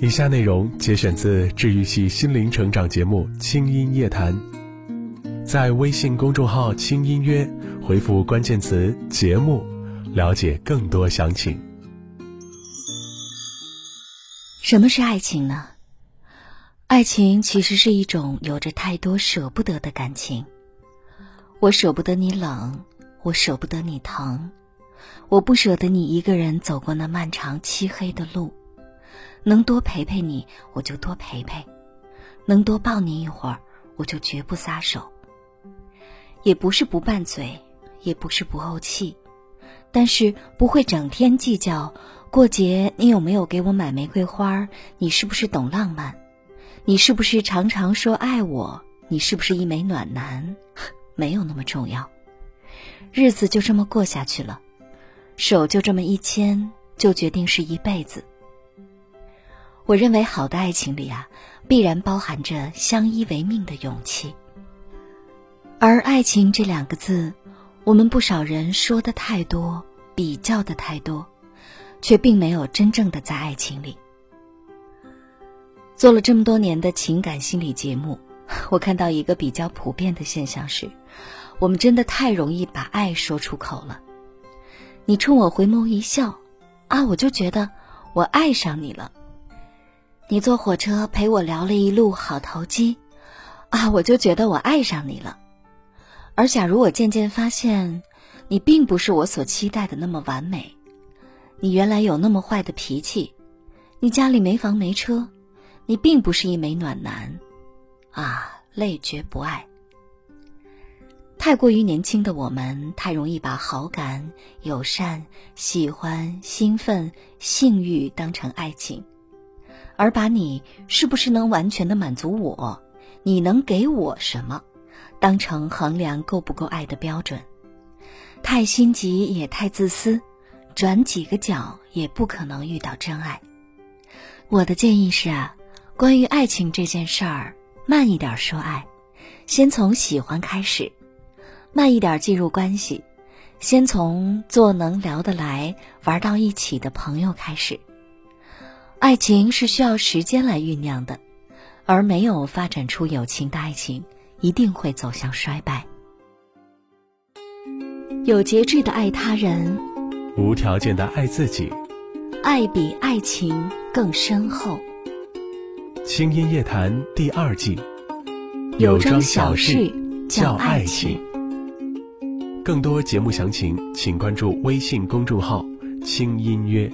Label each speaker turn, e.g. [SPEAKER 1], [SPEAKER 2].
[SPEAKER 1] 以下内容节选自治愈系心灵成长节目《轻音夜谈》，在微信公众号“轻音约”回复关键词“节目”，了解更多详情。
[SPEAKER 2] 什么是爱情呢？爱情其实是一种有着太多舍不得的感情。我舍不得你冷，我舍不得你疼，我不舍得你一个人走过那漫长漆黑的路。能多陪陪你，我就多陪陪；能多抱你一会儿，我就绝不撒手。也不是不拌嘴，也不是不怄气，但是不会整天计较过节你有没有给我买玫瑰花，你是不是懂浪漫，你是不是常常说爱我，你是不是一枚暖男，没有那么重要。日子就这么过下去了，手就这么一牵，就决定是一辈子。我认为好的爱情里啊，必然包含着相依为命的勇气。而爱情这两个字，我们不少人说的太多，比较的太多，却并没有真正的在爱情里。做了这么多年的情感心理节目，我看到一个比较普遍的现象是，我们真的太容易把爱说出口了。你冲我回眸一笑，啊，我就觉得我爱上你了。你坐火车陪我聊了一路，好投机，啊，我就觉得我爱上你了。而假如我渐渐发现，你并不是我所期待的那么完美，你原来有那么坏的脾气，你家里没房没车，你并不是一枚暖男，啊，累觉不爱。太过于年轻的我们，太容易把好感、友善、喜欢、兴奋、性欲当成爱情。而把你是不是能完全的满足我，你能给我什么，当成衡量够不够爱的标准，太心急也太自私，转几个角也不可能遇到真爱。我的建议是啊，关于爱情这件事儿，慢一点说爱，先从喜欢开始，慢一点进入关系，先从做能聊得来、玩到一起的朋友开始。爱情是需要时间来酝酿的，而没有发展出友情的爱情，一定会走向衰败。有节制的爱他人，
[SPEAKER 1] 无条件的爱自己，
[SPEAKER 2] 爱比爱情更深厚。
[SPEAKER 1] 轻音夜谈第二季，
[SPEAKER 2] 有桩小事叫爱情。
[SPEAKER 1] 更多节目详情，请关注微信公众号“轻音乐”。